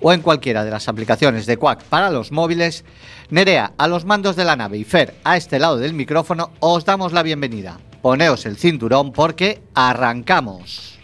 o en cualquiera de las aplicaciones de Quack para los móviles, Nerea a los mandos de la nave y Fer a este lado del micrófono, os damos la bienvenida. Poneos el cinturón porque arrancamos.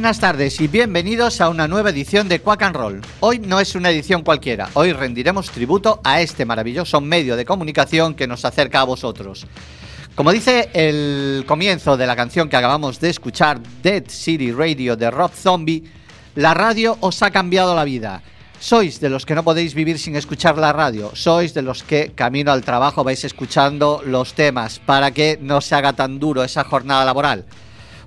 Buenas tardes y bienvenidos a una nueva edición de Quack and Roll. Hoy no es una edición cualquiera, hoy rendiremos tributo a este maravilloso medio de comunicación que nos acerca a vosotros. Como dice el comienzo de la canción que acabamos de escuchar, Dead City Radio de Rob Zombie, la radio os ha cambiado la vida. Sois de los que no podéis vivir sin escuchar la radio, sois de los que camino al trabajo vais escuchando los temas para que no se haga tan duro esa jornada laboral.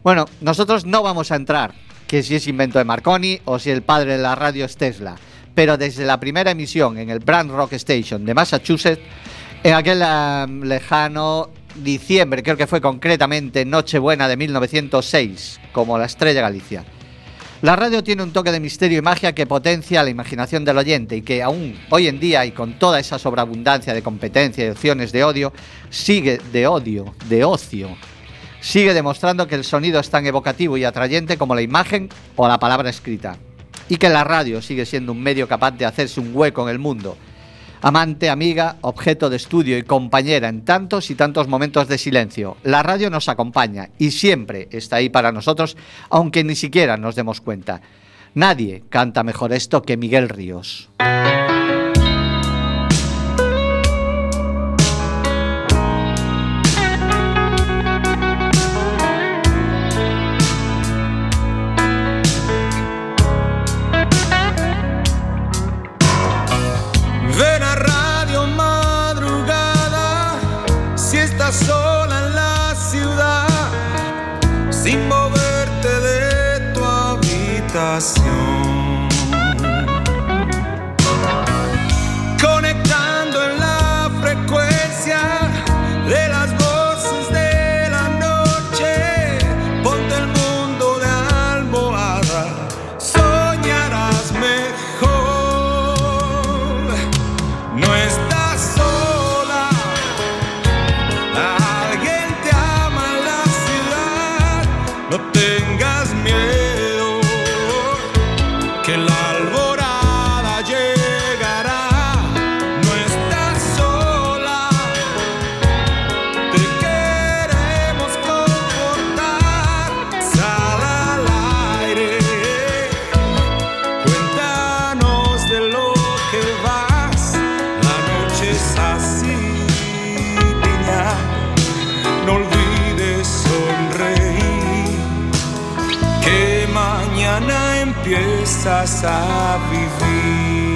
Bueno, nosotros no vamos a entrar, que si es invento de Marconi o si el padre de la radio es Tesla, pero desde la primera emisión en el Brand Rock Station de Massachusetts, en aquel lejano diciembre, creo que fue concretamente Nochebuena de 1906, como la Estrella Galicia. La radio tiene un toque de misterio y magia que potencia la imaginación del oyente y que aún hoy en día y con toda esa sobreabundancia de competencia y opciones de odio, sigue de odio, de ocio, sigue demostrando que el sonido es tan evocativo y atrayente como la imagen o la palabra escrita. Y que la radio sigue siendo un medio capaz de hacerse un hueco en el mundo. Amante, amiga, objeto de estudio y compañera en tantos y tantos momentos de silencio. La radio nos acompaña y siempre está ahí para nosotros, aunque ni siquiera nos demos cuenta. Nadie canta mejor esto que Miguel Ríos. Empiezas a vivir.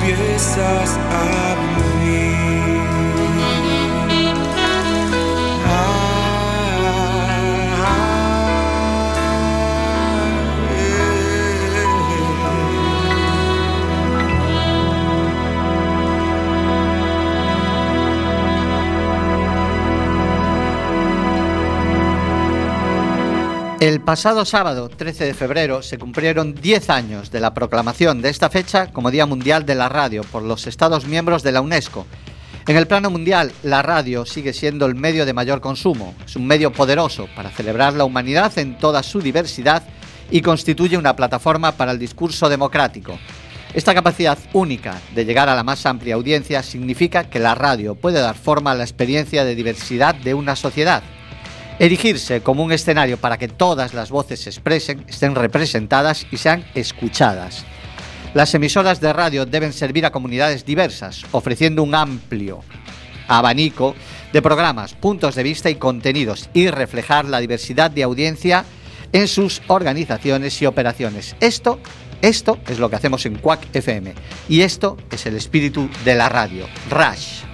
Empiezas a vivir. El pasado sábado, 13 de febrero, se cumplieron 10 años de la proclamación de esta fecha como Día Mundial de la Radio por los Estados miembros de la UNESCO. En el plano mundial, la radio sigue siendo el medio de mayor consumo. Es un medio poderoso para celebrar la humanidad en toda su diversidad y constituye una plataforma para el discurso democrático. Esta capacidad única de llegar a la más amplia audiencia significa que la radio puede dar forma a la experiencia de diversidad de una sociedad. Erigirse como un escenario para que todas las voces se expresen, estén representadas y sean escuchadas. Las emisoras de radio deben servir a comunidades diversas, ofreciendo un amplio abanico de programas, puntos de vista y contenidos y reflejar la diversidad de audiencia en sus organizaciones y operaciones. Esto, esto es lo que hacemos en Quack FM y esto es el espíritu de la radio, Rush.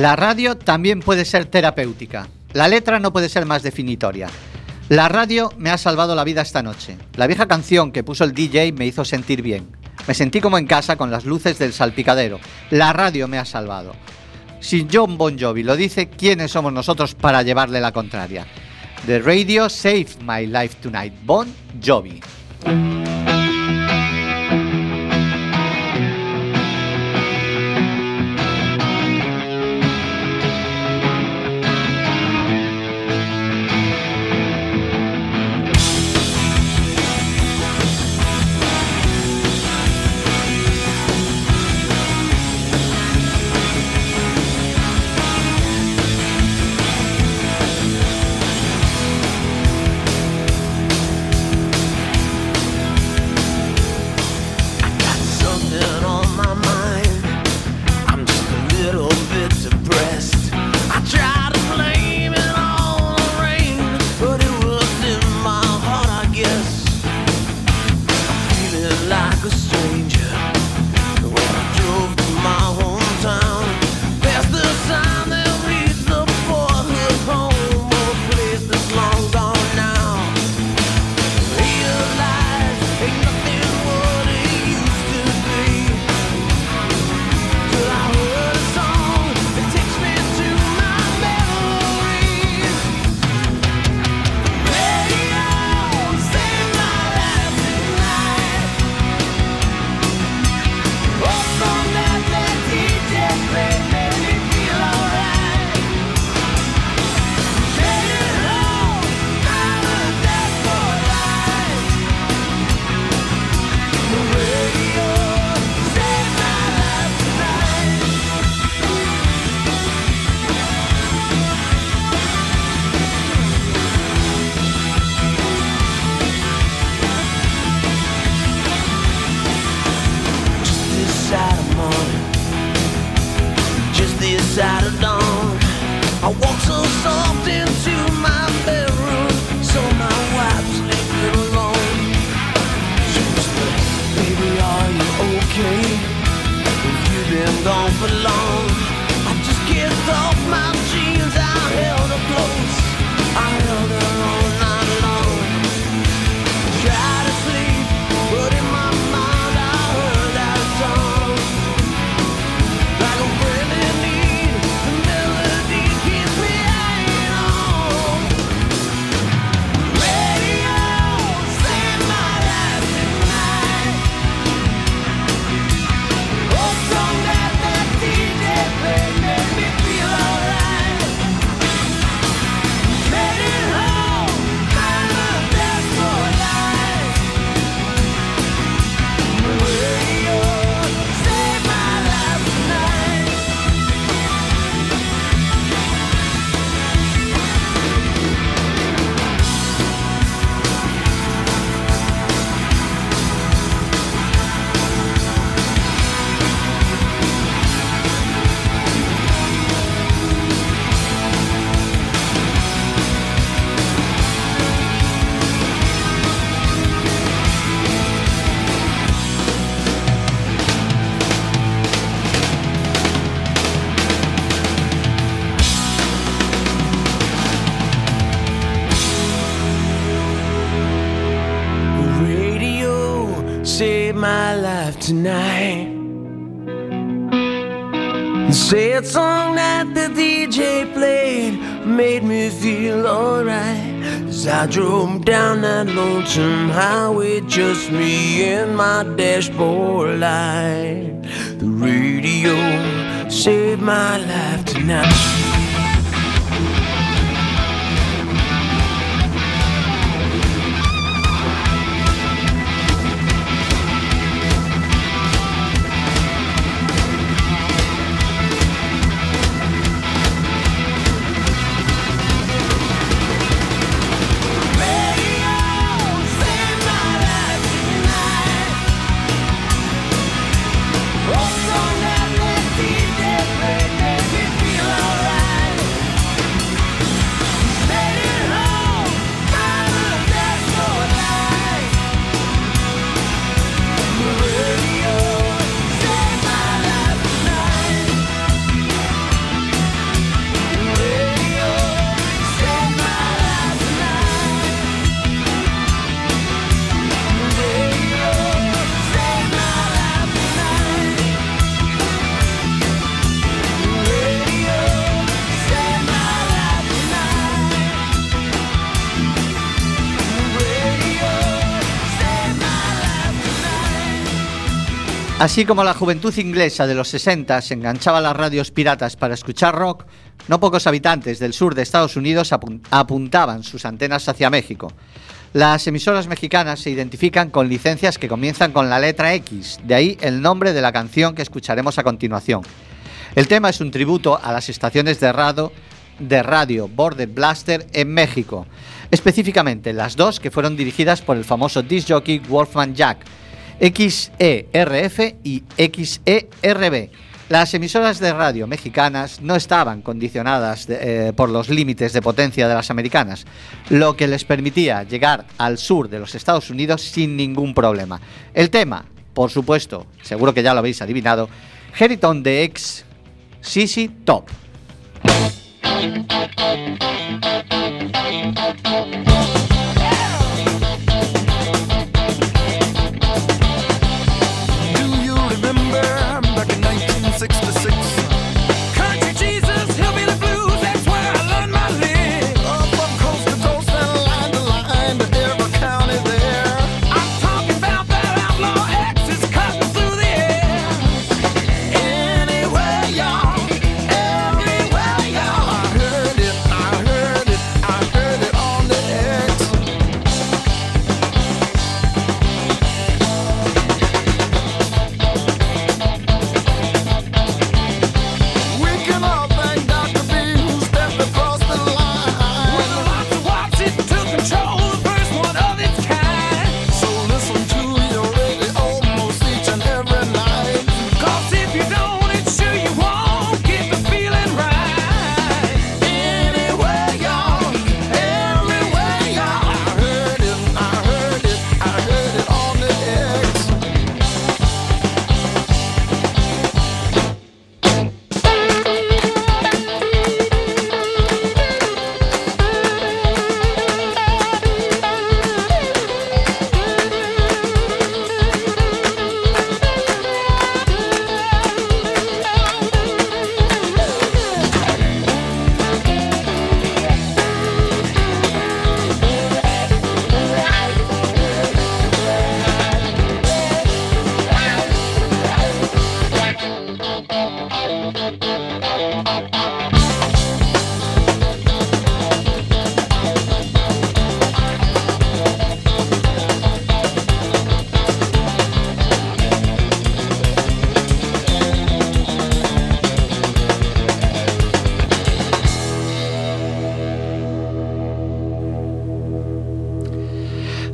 La radio también puede ser terapéutica. La letra no puede ser más definitoria. La radio me ha salvado la vida esta noche. La vieja canción que puso el DJ me hizo sentir bien. Me sentí como en casa con las luces del salpicadero. La radio me ha salvado. Si John Bon Jovi lo dice, ¿quiénes somos nosotros para llevarle la contraria? The radio saved my life tonight. Bon Jovi. I drove down that lonesome highway, just me and my dashboard light. The radio saved my life tonight. Así como la juventud inglesa de los 60 se enganchaba a las radios piratas para escuchar rock, no pocos habitantes del sur de Estados Unidos apun- apuntaban sus antenas hacia México. Las emisoras mexicanas se identifican con licencias que comienzan con la letra X, de ahí el nombre de la canción que escucharemos a continuación. El tema es un tributo a las estaciones de radio, de radio Border Blaster en México, específicamente las dos que fueron dirigidas por el famoso disc jockey Wolfman Jack, XERF y XERB. Las emisoras de radio mexicanas no estaban condicionadas eh, por los límites de potencia de las americanas, lo que les permitía llegar al sur de los Estados Unidos sin ningún problema. El tema, por supuesto, seguro que ya lo habéis adivinado, Heriton de ex Sisi Top.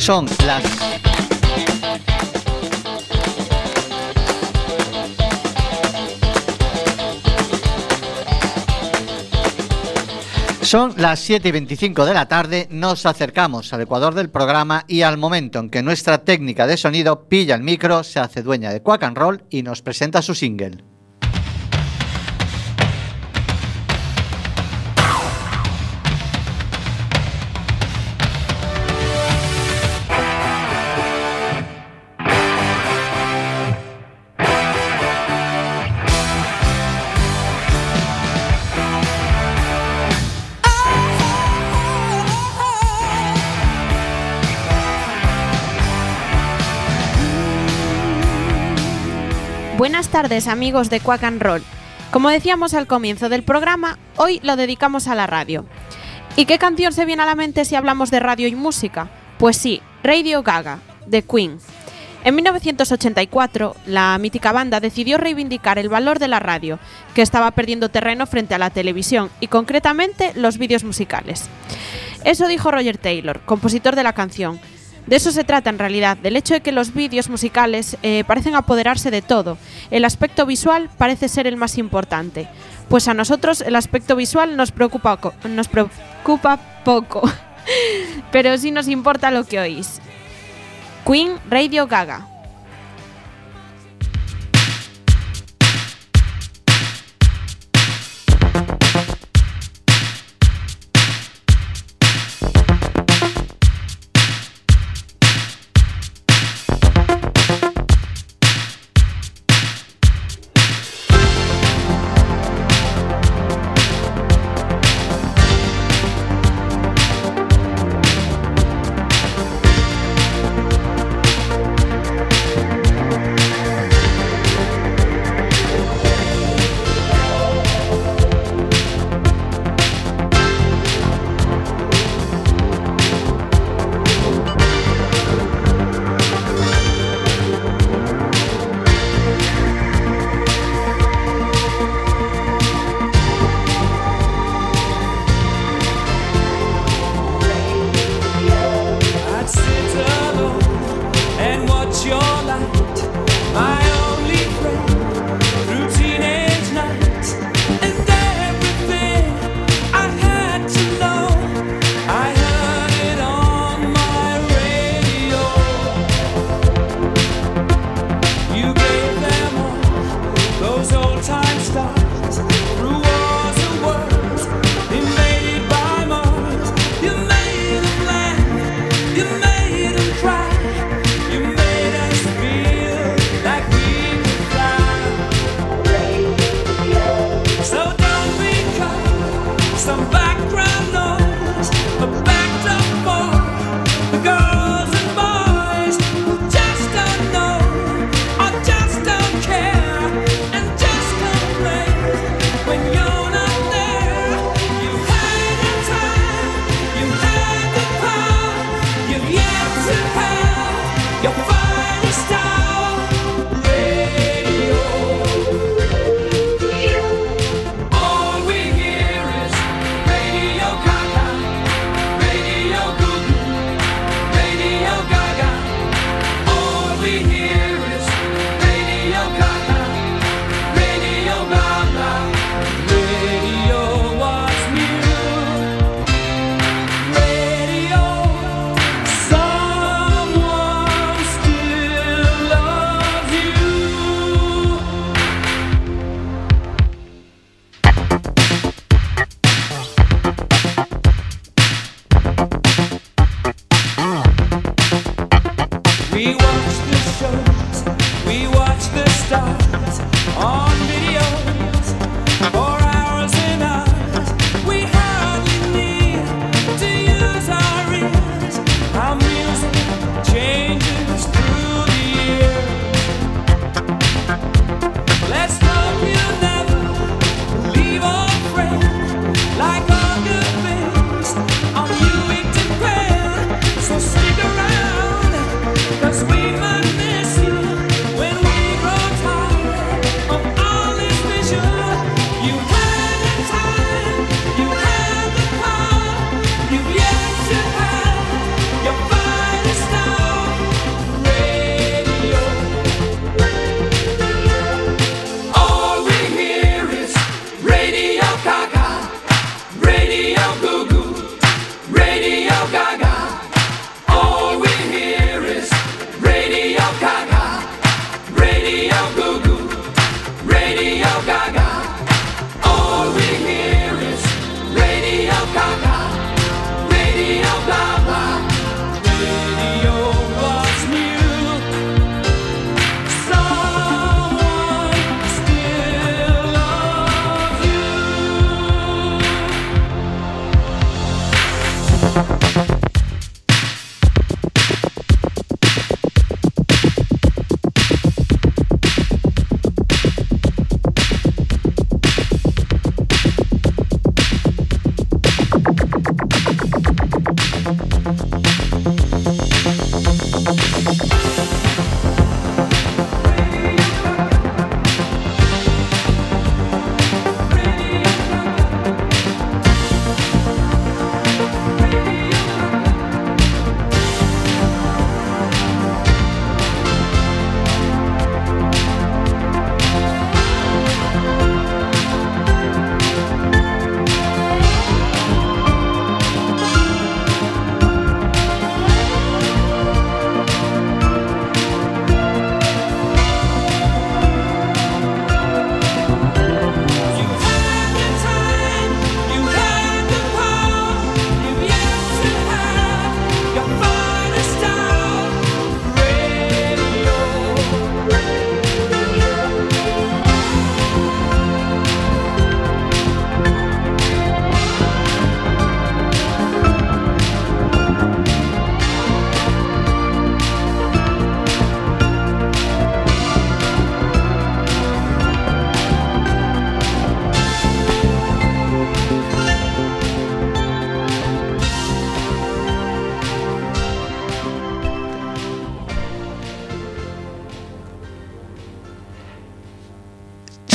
Son las Son las 7 y 25 de la tarde, nos acercamos al ecuador del programa y al momento en que nuestra técnica de sonido pilla el micro, se hace dueña de Quack and Roll y nos presenta su single. Tardes amigos de Quack and Roll. Como decíamos al comienzo del programa, hoy lo dedicamos a la radio. ¿Y qué canción se viene a la mente si hablamos de radio y música? Pues sí, Radio Gaga, de Queen. En 1984, la mítica banda decidió reivindicar el valor de la radio, que estaba perdiendo terreno frente a la televisión y concretamente los vídeos musicales. Eso dijo Roger Taylor, compositor de la canción. De eso se trata en realidad, del hecho de que los vídeos musicales eh, parecen apoderarse de todo. El aspecto visual parece ser el más importante. Pues a nosotros el aspecto visual nos preocupa, nos preocupa poco. Pero sí nos importa lo que oís. Queen Radio Gaga.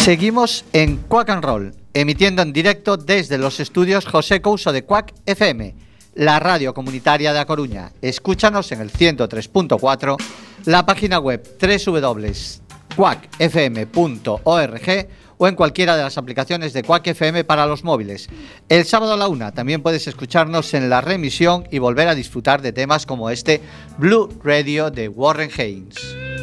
Seguimos en Quack and Roll, emitiendo en directo desde los estudios José Couso de Quack FM, la radio comunitaria de A Coruña. Escúchanos en el 103.4, la página web www.quackfm.org o en cualquiera de las aplicaciones de Quack FM para los móviles. El sábado a la una también puedes escucharnos en la remisión y volver a disfrutar de temas como este Blue Radio de Warren Haynes.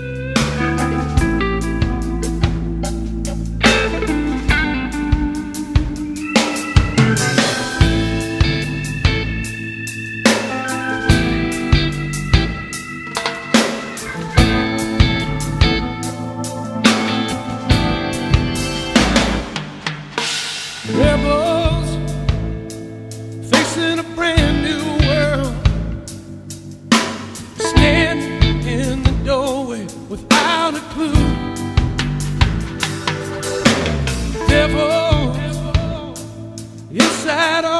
inside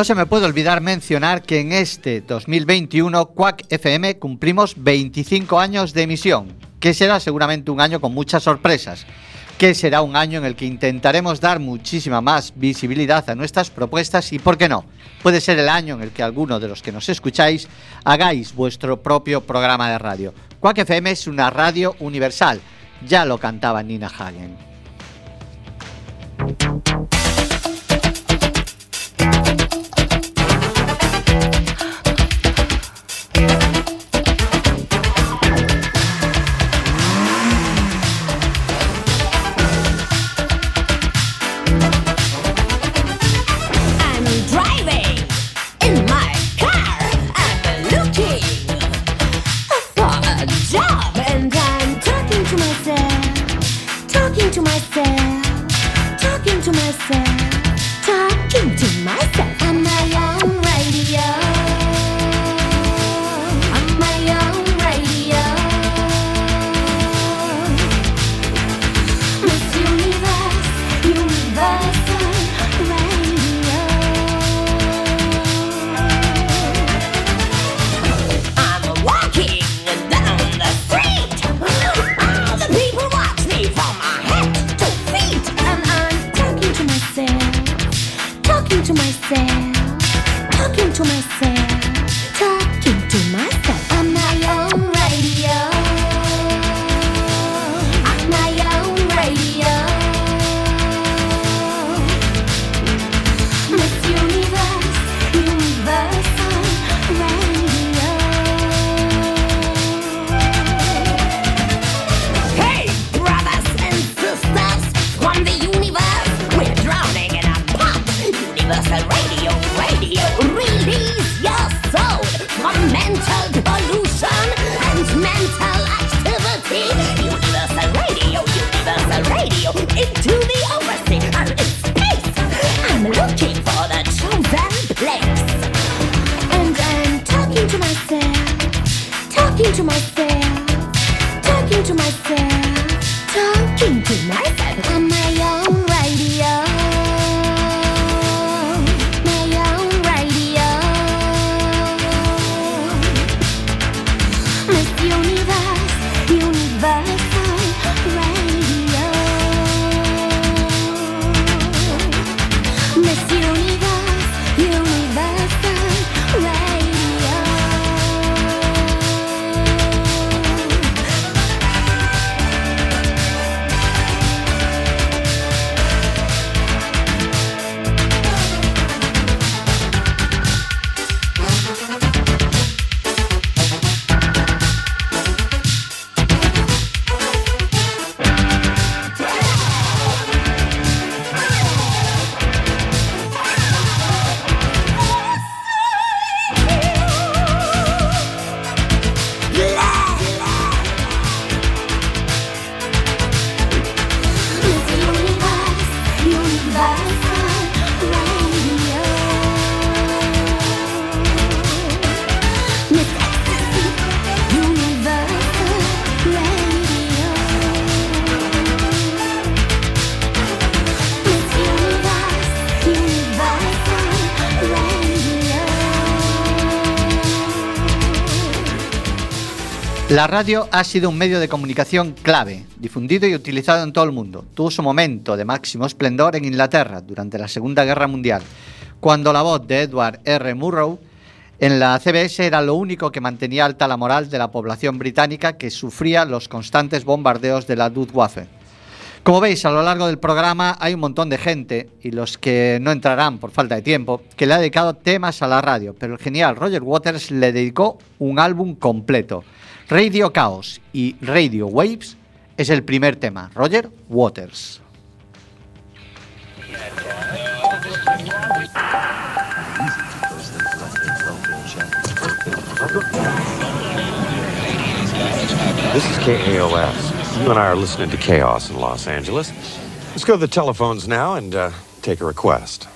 No se me puede olvidar mencionar que en este 2021 Quack FM cumplimos 25 años de emisión, que será seguramente un año con muchas sorpresas, que será un año en el que intentaremos dar muchísima más visibilidad a nuestras propuestas y, ¿por qué no? Puede ser el año en el que alguno de los que nos escucháis hagáis vuestro propio programa de radio. Quack FM es una radio universal, ya lo cantaba Nina Hagen. La radio ha sido un medio de comunicación clave, difundido y utilizado en todo el mundo. Tuvo su momento de máximo esplendor en Inglaterra durante la Segunda Guerra Mundial, cuando la voz de Edward R. Murrow en la CBS era lo único que mantenía alta la moral de la población británica que sufría los constantes bombardeos de la Luftwaffe. Como veis, a lo largo del programa hay un montón de gente, y los que no entrarán por falta de tiempo, que le ha dedicado temas a la radio, pero el genial Roger Waters le dedicó un álbum completo. Radio Chaos y Radio Waves es el primer tema. Roger Waters. This is KAOS. You and I are listening to Chaos in Los Angeles. Let's go to the telephones now and uh, take a request.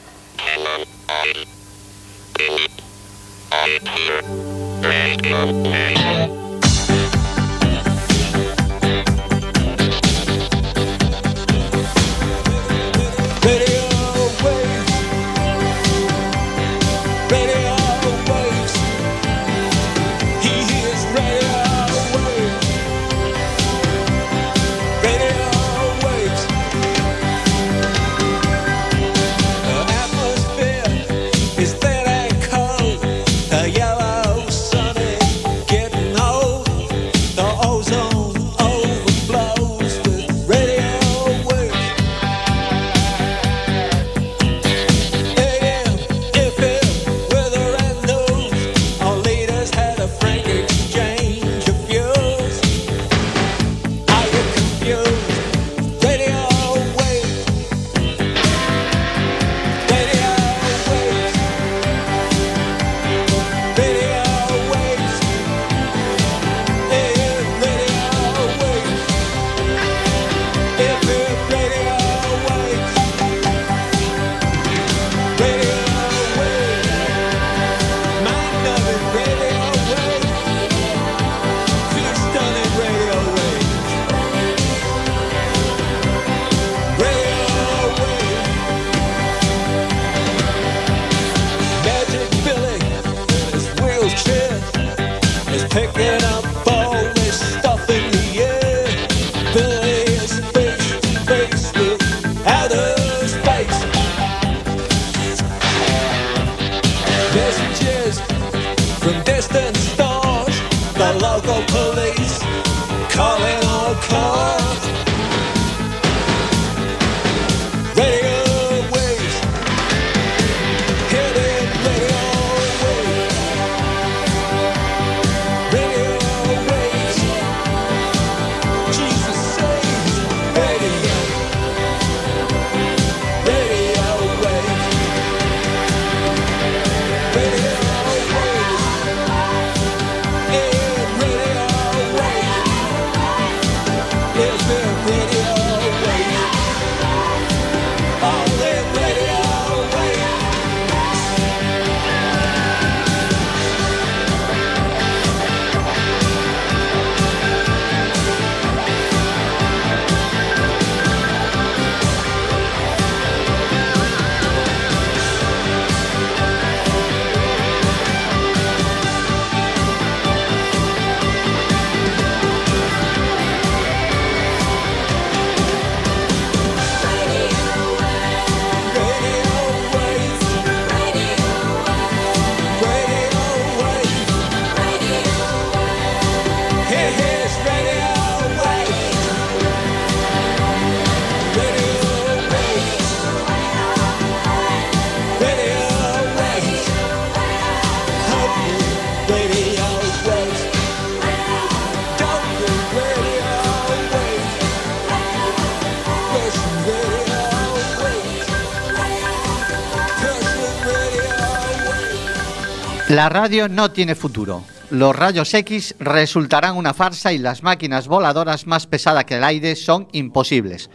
La radio no tiene futuro. Los rayos X resultarán una farsa y las máquinas voladoras más pesadas que el aire son imposibles.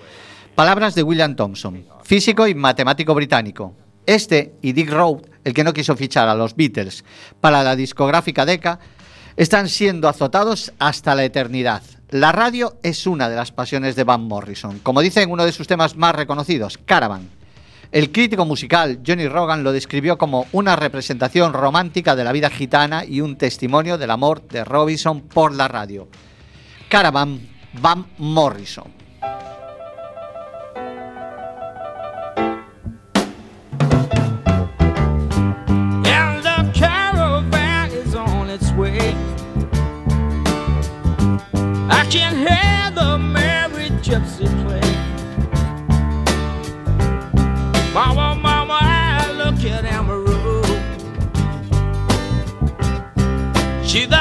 Palabras de William Thompson, físico y matemático británico. Este y Dick Rowe, el que no quiso fichar a los Beatles para la discográfica Decca, están siendo azotados hasta la eternidad. La radio es una de las pasiones de Van Morrison, como dice en uno de sus temas más reconocidos, Caravan. El crítico musical Johnny Rogan lo describió como una representación romántica de la vida gitana y un testimonio del amor de Robinson por la radio. Caravan Van Morrison. te dá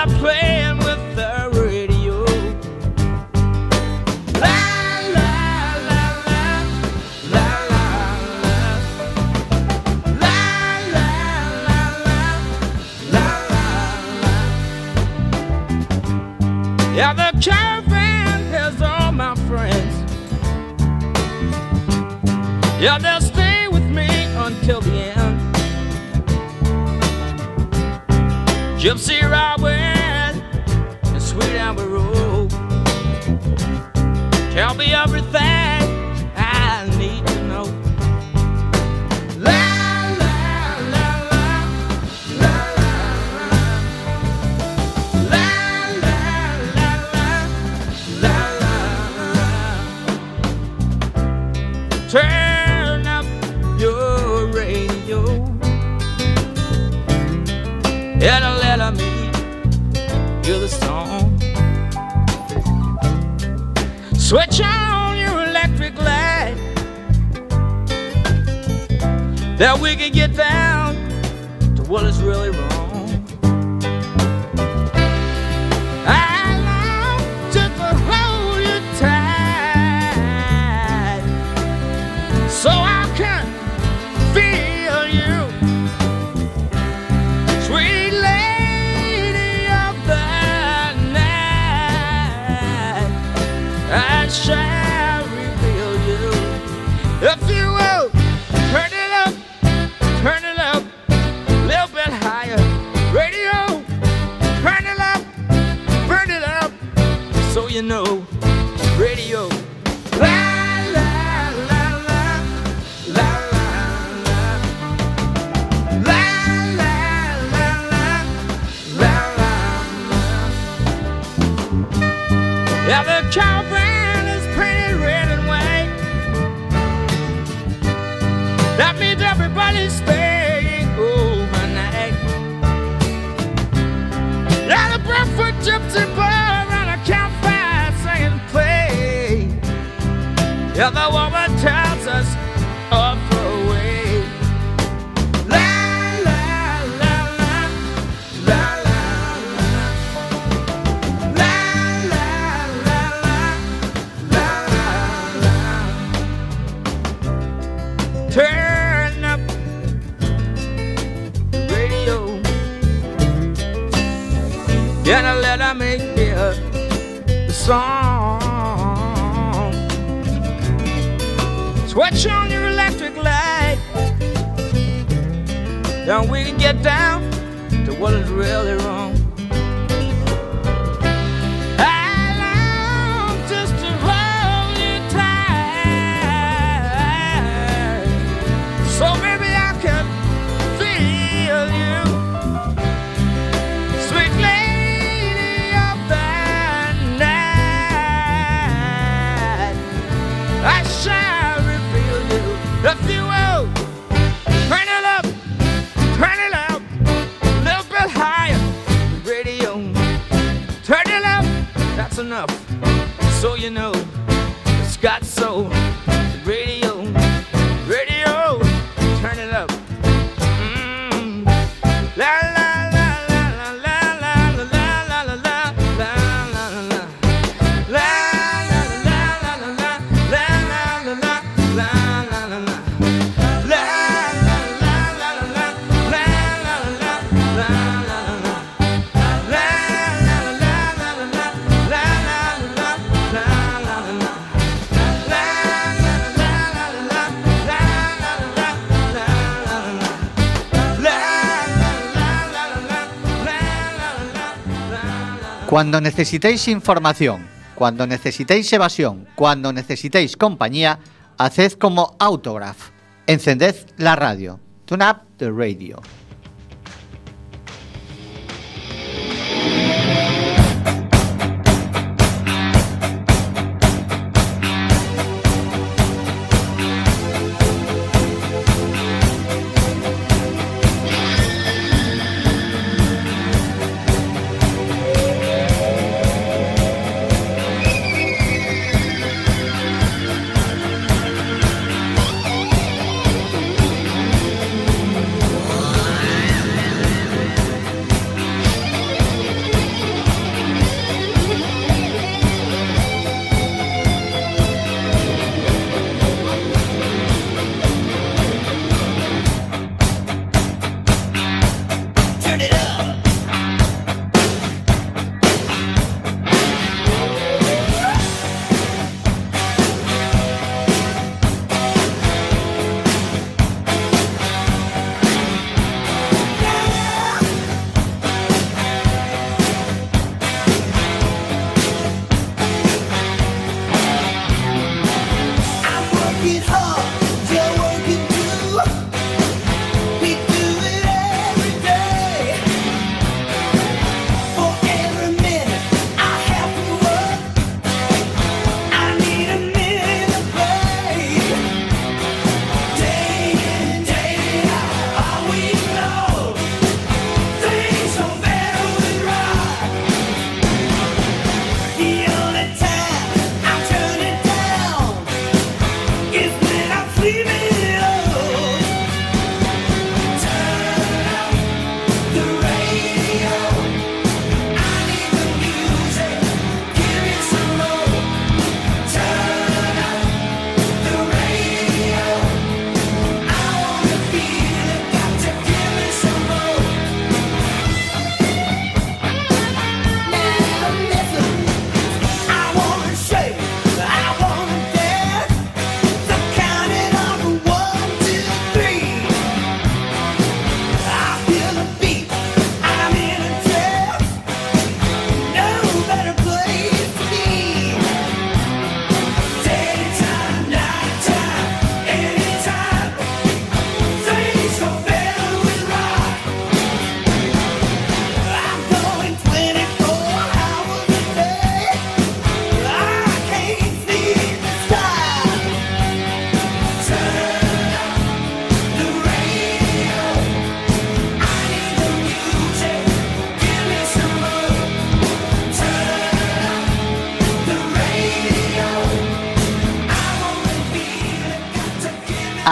you know. enough, so you know it's got soul. Radio Cuando necesitéis información, cuando necesitéis evasión, cuando necesitéis compañía, haced como Autograph. Encended la radio. Tune up the radio.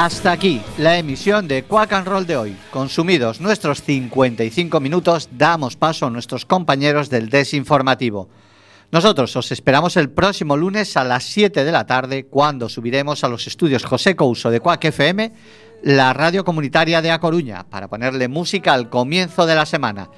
Hasta aquí la emisión de Quack and Roll de hoy. Consumidos nuestros 55 minutos, damos paso a nuestros compañeros del desinformativo. Nosotros os esperamos el próximo lunes a las 7 de la tarde cuando subiremos a los estudios José Couso de Quack FM, la radio comunitaria de A Coruña, para ponerle música al comienzo de la semana.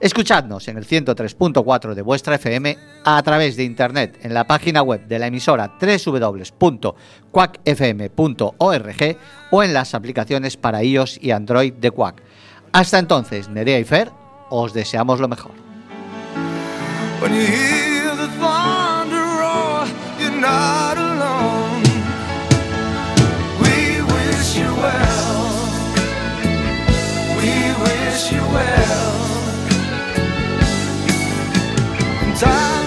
Escuchadnos en el 103.4 de vuestra FM a través de internet en la página web de la emisora www.quackfm.org o en las aplicaciones para iOS y Android de Quack. Hasta entonces, Nerea y Fer, os deseamos lo mejor. time